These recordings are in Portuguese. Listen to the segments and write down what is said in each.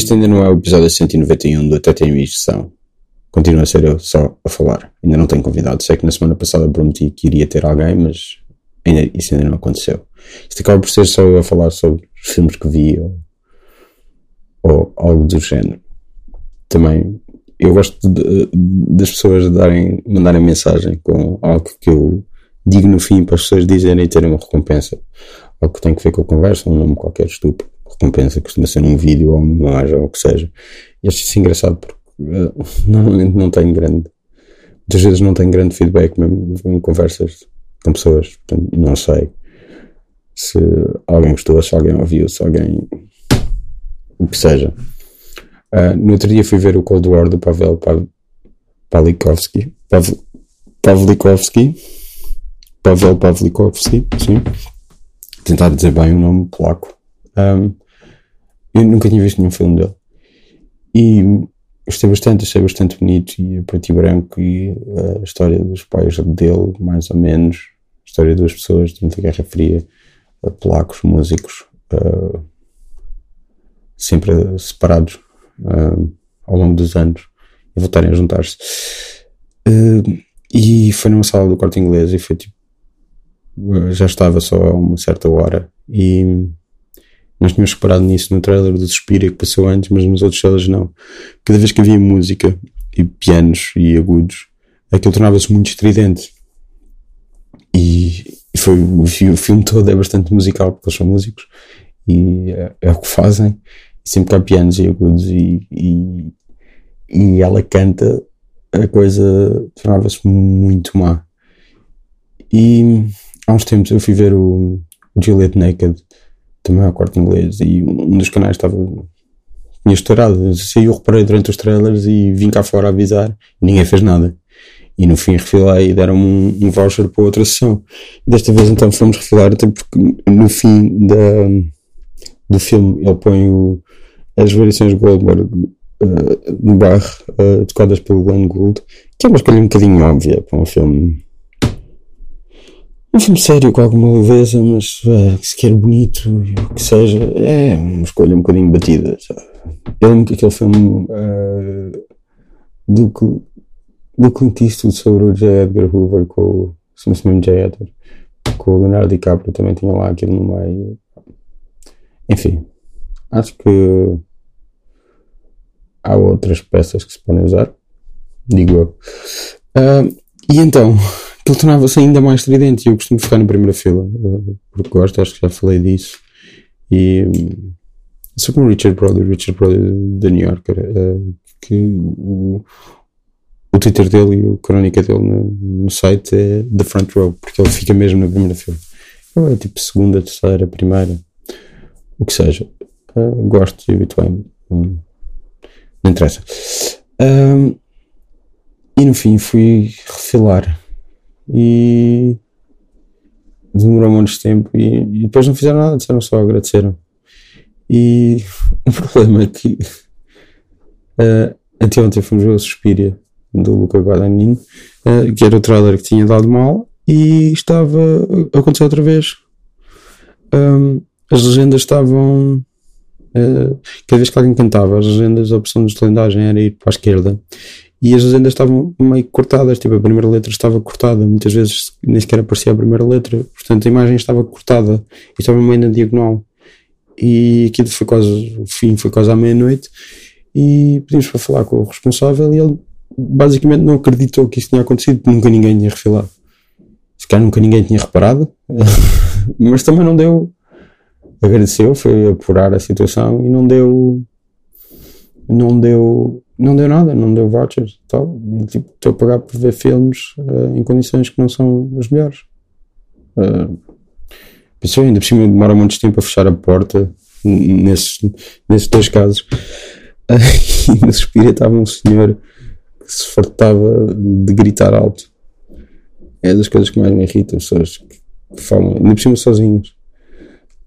Este ainda não é o episódio 191 do Até Tenho Isto Continua a ser eu só a falar. Ainda não tenho convidado. Sei que na semana passada prometi que iria ter alguém, mas ainda, isso ainda não aconteceu. Isto acaba por ser só eu a falar sobre filmes que vi ou, ou algo do género. Também eu gosto de, das pessoas darem, mandarem mensagem com algo que eu digo no fim para as pessoas dizerem e terem uma recompensa. Algo que tem que ver com a conversa, um nome qualquer estúpido. Recompensa costuma ser um vídeo ou uma imagem ou o que seja. E acho isso engraçado porque uh, normalmente não tenho grande. Muitas vezes não tenho grande feedback mesmo em conversas com pessoas. Portanto, não sei se alguém gostou, se alguém ouviu, se alguém. o que seja. Uh, no outro dia fui ver o Cold War do Pavel Pavlikovsky. Pavel, Pavlikovsky. Pavel Pavlikovsky, sim. Tentar dizer bem o nome polaco. Um, eu nunca tinha visto nenhum filme dele. E gostei bastante, achei bastante bonito e a preto e branco e a história dos pais dele, mais ou menos. A história das pessoas durante a Guerra Fria, polacos, músicos, uh, sempre separados uh, ao longo dos anos e voltarem a juntar-se. Uh, e foi numa sala do corte inglês e foi tipo. Já estava só a uma certa hora e nós tínhamos reparado nisso no trailer do Suspira que passou antes, mas nos outros trailers não. Cada vez que havia música e pianos e agudos, aquilo tornava-se muito estridente. E, foi o, o, filme todo é bastante musical porque eles são músicos e é, é o que fazem sempre que há pianos e agudos e, e, e ela canta, a coisa tornava-se muito má. E há uns tempos eu fui ver o, o Juliet Naked, também ao corte inglês, e um dos canais estava. tinha estourado. Assim, eu reparei durante os trailers e vim cá fora avisar e ninguém fez nada. E no fim refilei e deram-me um, um, voucher para outra sessão. Desta vez então fomos refilar, até porque no fim da, do filme ele põe o, as variações Goldberg uh, no bar uh, tocadas pelo Glenn Gould, que é uma escolha um bocadinho óbvia para um filme. Um filme sério com alguma leveza, mas uh, que se quer bonito o que seja, é uma escolha um bocadinho batida. Eu lembro que aquele filme uh, do, do Clint Eastwood sobre o J. Edgar Hoover com o. Se J. Edgar, com o Leonardo DiCaprio também tinha lá aquilo no meio. Enfim, acho que há outras peças que se podem usar, digo eu. Uh, e então, aquilo tornava-se ainda mais estridente e eu costumo ficar na primeira fila, uh, porque gosto, acho que já falei disso. E sou como o Richard Brody, Richard Brody da New Yorker, uh, que o, o Twitter dele e a crónica dele no, no, site é The Front Row, porque ele fica mesmo na primeira fila. Eu é tipo segunda, terceira, primeira, o que seja. Uh, gosto de habituar-me. Um, não interessa. Um, e no fim fui refilar. E demorou muito tempo e, e, depois não fizeram nada, disseram só agradeceram. E o problema é que uh, anteontem fomos ver o Suspiria do Luca Guadagnino, uh, que era o trailer que tinha dado mal e estava a acontecer outra vez. Um, as legendas estavam Uh, cada vez que alguém cantava, as legendas, a opção de legendagem era ir para a esquerda e as legendas estavam meio cortadas, tipo a primeira letra estava cortada, muitas vezes nem sequer aparecia a primeira letra, portanto a imagem estava cortada e estava meio na diagonal. E aquilo foi quase, o fim foi quase à meia-noite e pedimos para falar com o responsável e ele basicamente não acreditou que isso tinha acontecido, nunca ninguém tinha refilado. Se calhar nunca ninguém tinha reparado, mas também não deu agradeceu, foi apurar a situação e não deu não deu não deu nada, não deu vouchers tal. E, tipo, estou a pagar por ver filmes uh, em condições que não são as melhores. Uh, pensou ainda por cima demora muito tempo a fechar a porta nesses, nesses dois casos. Uh, e no Suspira estava um senhor que se fartava de gritar alto. É das coisas que mais me irritam pessoas que falam, ainda por cima sozinhos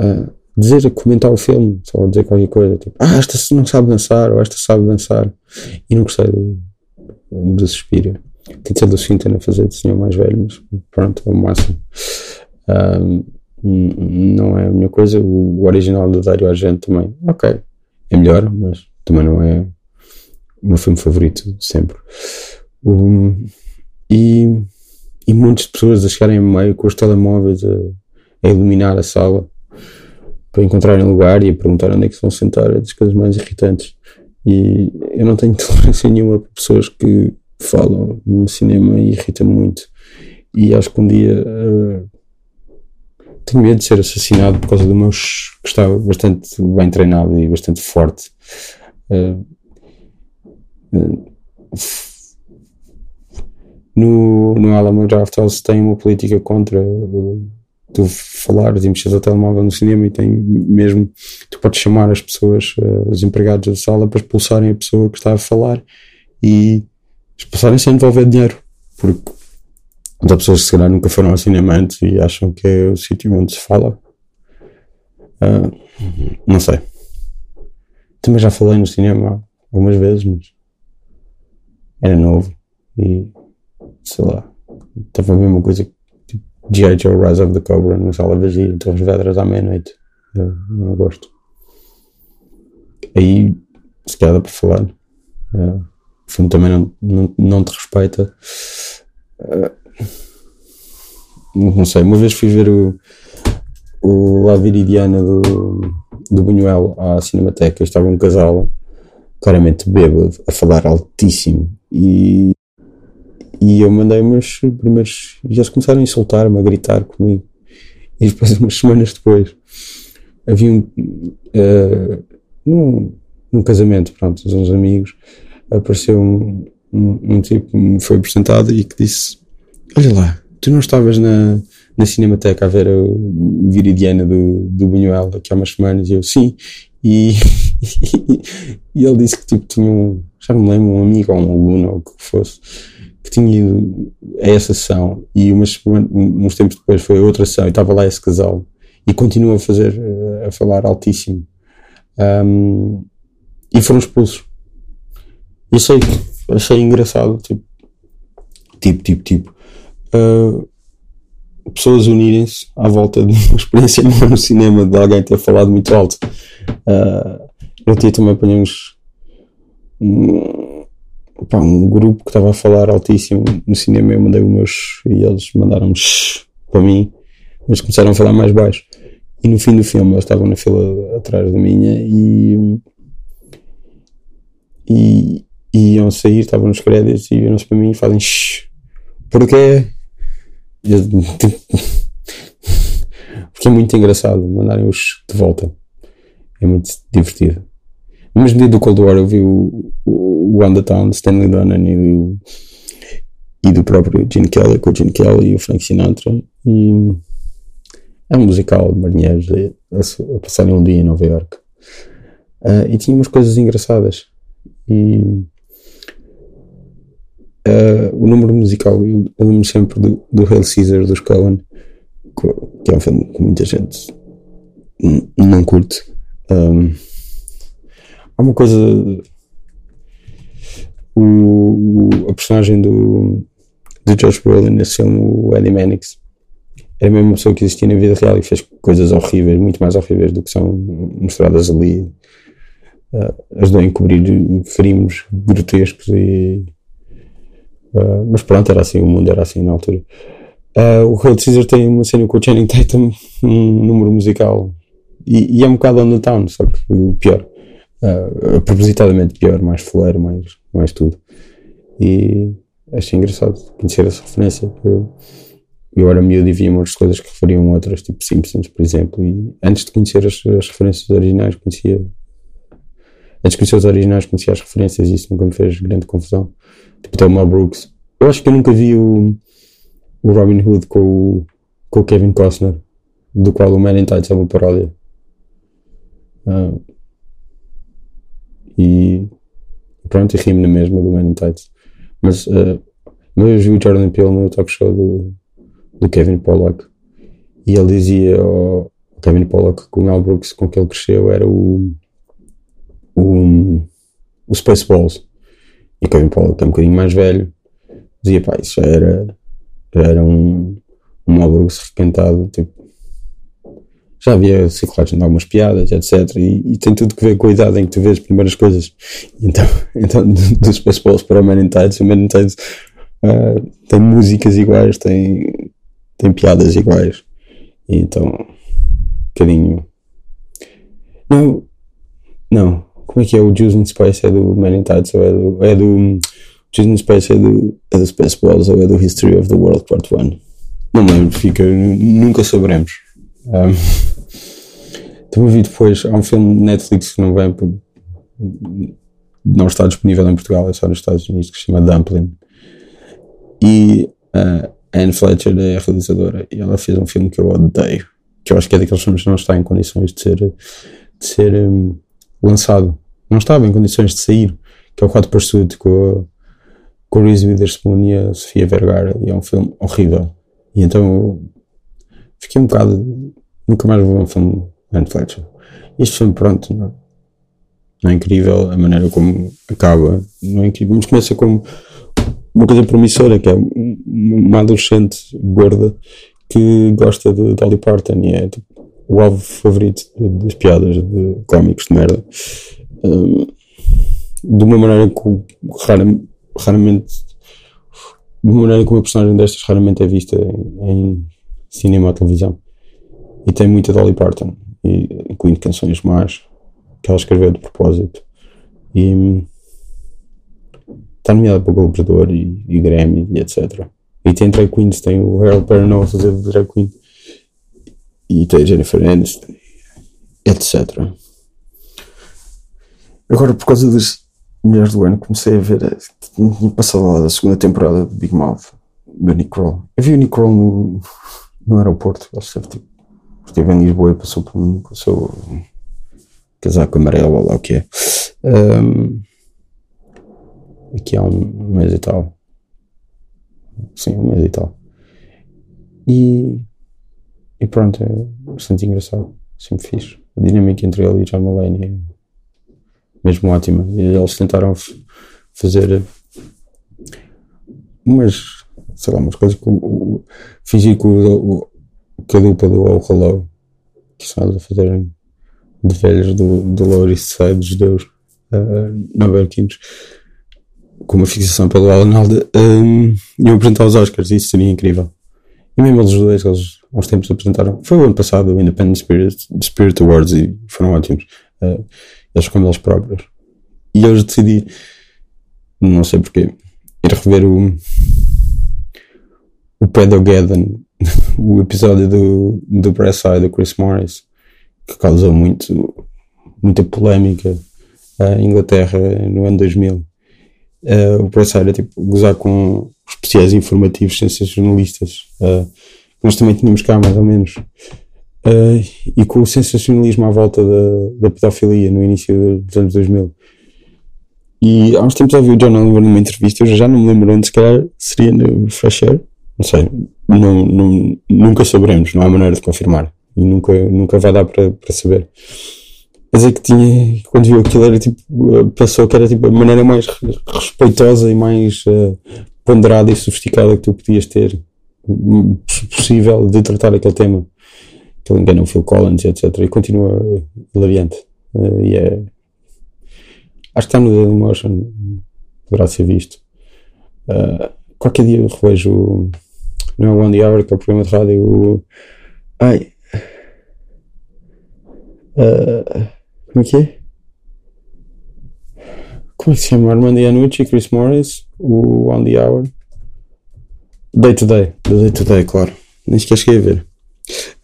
uh, dizer, comentar o filme, só dizer qualquer coisa, tipo, ah, esta não sabe dançar, ou esta sabe dançar, e não gostei do, do Suspira. Ser do Sintana fazer de senhor mais velho, mas pronto, é o máximo. Um, não é a minha coisa. O original do Dario Argento também, ok, é melhor, mas também não é o meu filme favorito sempre. Um, e, e muitas pessoas a chegarem a meio com os telemóveis a, a iluminar a sala para encontrarem lugar e a perguntar onde é que se vão sentar, é das coisas mais irritantes. E eu não tenho tolerância nenhuma para pessoas que falam no cinema e irrita-me muito. E acho que um dia uh, tenho medo de ser assassinado por causa do meu que estava bastante bem treinado e bastante forte. Uh, uh, no, no Alamo Draft House tem uma política contra tu falares e mexeres o telemóvel no cinema e tem mesmo, tu podes chamar as pessoas, uh, os empregados da sala para expulsarem a pessoa que está a falar e expulsarem sem envolver dinheiro, porque há pessoas que se calhar nunca foram ao cinema antes e acham que é o sítio onde se fala. Uh, não sei. Também já falei no cinema algumas vezes, mas era novo e sei lá, estava a ver uma coisa tipo G.I. Joe Rise of the Cobra na sala vazia, então as vedras à meia-noite. Eu não gosto. Aí, se calhar para falar. Uh, o filme também não, não, não te respeita. Uh, não sei, uma vez fui ver o, o La Viridiana do, do Buñuel à Cinemateca. Estava um casal claramente bêbado a falar altíssimo e e eu mandei meus primeiros. E eles começaram a insultar-me, a gritar comigo. E depois, umas semanas depois, havia um. Uh, num, num casamento, pronto, uns amigos, apareceu um, um, um tipo que me foi apresentado e que disse: Olha lá, tu não estavas na, na Cinemateca a ver o Viridiana do, do Buñuel aqui há umas semanas? E eu, sim. E, e ele disse que tipo tinha um, já não me lembro, um amigo ou um aluno ou o que fosse que tinha ido a essa sessão e umas, uns tempos depois foi a outra sessão e estava lá esse casal e continua a fazer, eh, a falar altíssimo. Um, e foram expulsos. E achei, achei engraçado, tipo, tipo, tipo, tipo. Uh, pessoas unirem-se à volta de uma experiência no cinema de alguém ter falado muito alto. Uh, eu tinha também apanhamos pá, um grupo que estava a falar altíssimo no cinema. Eu mandei os meus e eles mandaram-me para mim, mas começaram a falar mais baixo. E no fim do filme eles estavam na fila atrás da minha e. e, iam sair, estavam nos créditos e viram-se para mim e fazem shh, porquê? Porque é muito engraçado mandarem-os de volta. É muito divertido. No mesmo dia do Cold War eu vi o, o, o Town de Stanley Donen e do, e do próprio Gene Kelly, com o Gene Kelly e o Frank Sinatra. E é um musical de marinheiros a, a passarem um dia em Nova York. Uh, e tinha umas coisas engraçadas. E uh, o número musical, eu, lembro sempre do, do Hail Caesar dos Cohen, que é um filme que muita gente não curte. Um, há uma coisa. O, o, a personagem do, do Josh Brolin nesse filme, o Eddie Mannix, era a mesma pessoa que existia na vida real e fez coisas horríveis, muito mais horríveis do que são mostradas ali. Uh, ajudou a encobrir crimes grotescos e. Uh, mas pronto, era assim, o mundo era assim na altura. Uh, o Hail Caesar tem uma cena com o Channing Tatum, um número musical, e, e é um bocado on the town, só que o pior uh, propositadamente pior, mais fuleiro, mais, mais tudo. E achei engraçado conhecer essa referência. Eu, eu era miúdo e via muitas coisas que referiam a outras, tipo Simpsons, por exemplo. E antes de conhecer as, as referências originais, conhecia. Antes de conhecer os originais, conhecia as referências e isso nunca me fez grande confusão. Tipo, Mel Brooks. Eu acho que eu nunca vi o, o Robin Hood com o, com o Kevin Costner, do qual o Man in Tights é uma paródia. Uh, e pronto, e rimo na mesma do Man in Tights. Mas uh, eu vi o Jordan Peele no talk show do, do Kevin Pollock e ele dizia ao Kevin Pollock que o Mel Brooks com que ele cresceu era o, o, o Spaceballs. E Kevin Pollock, que é um bocadinho mais velho, dizia: pá, isso já era, já era um, um Mel Brooks requentado. Tipo, já havia circulagem de algumas piadas, etc. E, e, tem tudo que ver com a idade em que tu vês as primeiras coisas. Então, então dos Spaceballs para o Man in Tides, o Man in Tides uh, tem músicas iguais, tem, tem piadas iguais. E então, um bocadinho. Não, não. Como é que é? O Juice and Spice é do Man in Tides ou é do. É do Juice and Spice é do, é do Spaceballs ou é do History of the World Part 1? Não lembro, fica. Nunca saberemos. Um, também vi depois, há um filme de Netflix que não vem, não está disponível em Portugal, é só nos Estados Unidos, que se chama Dumpling. E uh, Anne Fletcher é a realizadora e ela fez um filme que eu odeio, que eu acho que é daqueles filmes que não está em condições de ser, de ser um, lançado. Não estava em condições de sair, que é o 4 Pursuit com a, com a Reese Witherspoon e a Sofia Vergara, e é um filme horrível. E então fiquei um bocado. Nunca mais vou ver um filme Anne Fletcher. Este filme, pronto, não, não é incrível a maneira como acaba, não é incrível, mas começa como uma coisa promissora, que é uma adolescente gorda que gosta de Dolly Parton e é tipo, o alvo favorito das piadas de cómicos de merda. Um, de uma maneira que raramente, raramente de uma maneira como a personagem destas raramente é vista em cinema ou televisão. E tem muita Dolly Parton e, incluindo canções más que ela escreveu de propósito. E está nomeada para o Globo e, e Grammy e etc. E tem drag queens, tem o Harold Perrineau a fazer drag queen e tem Jennifer Aniston, etc. Agora, por causa das mulheres do ano, comecei a ver, tinha passado lá da segunda temporada de Big Mouth, do Nick Kroll. Eu vi o Nick Kroll no, no aeroporto, ele esteve tipo esteve em Lisboa e passou por mim com o seu casaco amarelo, ou lá o que é. Um, aqui há um mês e tal. Sim, um mês e tal. E, e pronto, é bastante engraçado. Sempre fiz. A dinâmica entre ele e John Mulaney é mesmo ótima. E eles tentaram fazer umas, sei lá, umas coisas que fingir que o, que a dupla do Oh Hello, que estamos a fazer de velhos do, do Lower Side dos judeus uh, nova-iorquinos, com uma fixação pelo Alan Alda, um, iam apresentar os Oscars isso seria incrível. E mesmo eles dois, eles há tempos apresentaram, foi o ano passado, o Independent Spirit, Spirit Awards e foram ótimos. Uh, eles como eles próprios. E hoje decidi, não sei porquê, ir rever o, o Pedogeddon o episódio do, do Bressai do Chris Morris, que causou muito, muita polémica uh, em Inglaterra no ano 2000. Uh, eh, o Bressai era tipo gozar com especiais informativos sensacionalistas, uh, que nós também tínhamos cá, mais ou menos. Uh, e com o sensacionalismo à volta da, da pedofilia no início dos anos 2000. E há uns tempos ouvi o John Oliver numa entrevista, eu já não me lembro onde, se calhar seria no Fresh Air, não sei, não, não, nunca saberemos, não há maneira de confirmar. E nunca, nunca vai dar para, para saber. Quer dizer que tinha, quando viu aquilo, era tipo, pensou que era tipo a maneira mais respeitosa e mais uh, ponderada e sofisticada que tu podias ter possível de tratar aquele tema. Que ele engana o Phil Collins, etc. E continua hilariante. Uh, e é. Acho que está no Dailymotion, poderá ser visto. Uh, qualquer dia revejo não é o One Hour, que é o programa de rádio. Ai. Uh, como é que é? Como é que se chama? Armando Iannucci, Chris Morris, o On the Hour. Day to Day, do Day to Day, claro. Nem sequer cheguei a ver.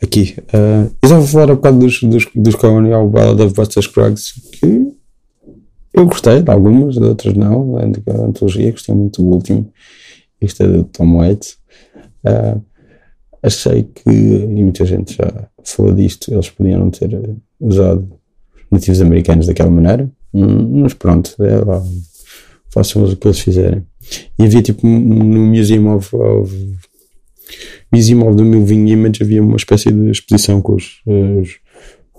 Aqui. Uh, eu já vou falar um bocado dos, dos, dos Cohen ao Ballad of Buster Scruggs, que eu gostei de algumas, de outras não. A antologia, gostei muito do último. Isto é do Tom Waits. Uh, achei que, e muita gente já falou disto, eles podiam não ter usado nativos americanos daquela maneira, hum, mas pronto, é lá, façam o que eles fizerem. E havia tipo no Museum of, of Museum of the Moving Image havia uma espécie de exposição com os, os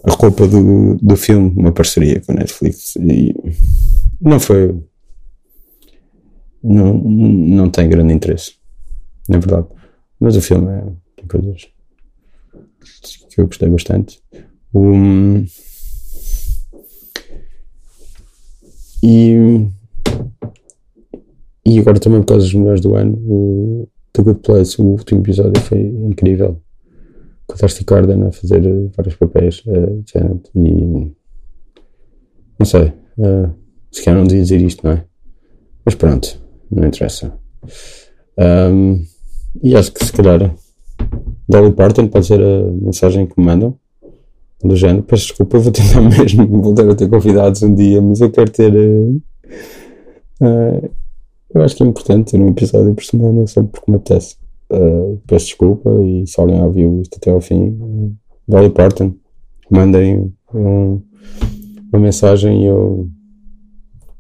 a roupa do, do filme, uma parceria com a Netflix e não foi não, não tem grande interesse na verdade mas o filme é, tem coisas que eu gostei bastante. Um, e, e agora também por causa dos melhores do ano, o The Good Place, o último episódio foi incrível. Com a Darcy Carden a fazer vários papéis, uh, Janet, e não sei, uh, se calhar não devia dizer isto, não é? Mas pronto, não interessa. Um, e acho que se calhar Dolly Parton pode ser a mensagem que me mandam do género. Peço desculpa, vou tentar mesmo voltar a ter convidados um dia, mas eu quero ter. Uh, uh, eu acho que é importante ter um episódio por semana, só porque me apetece. Uh, peço desculpa e se alguém ouviu isto até ao fim, uh, Dolly Parton, mandem um, uma mensagem e eu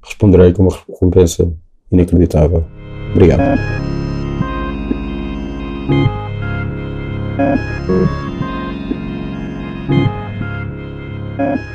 responderei com uma recompensa inacreditável. Obrigado. Thank you.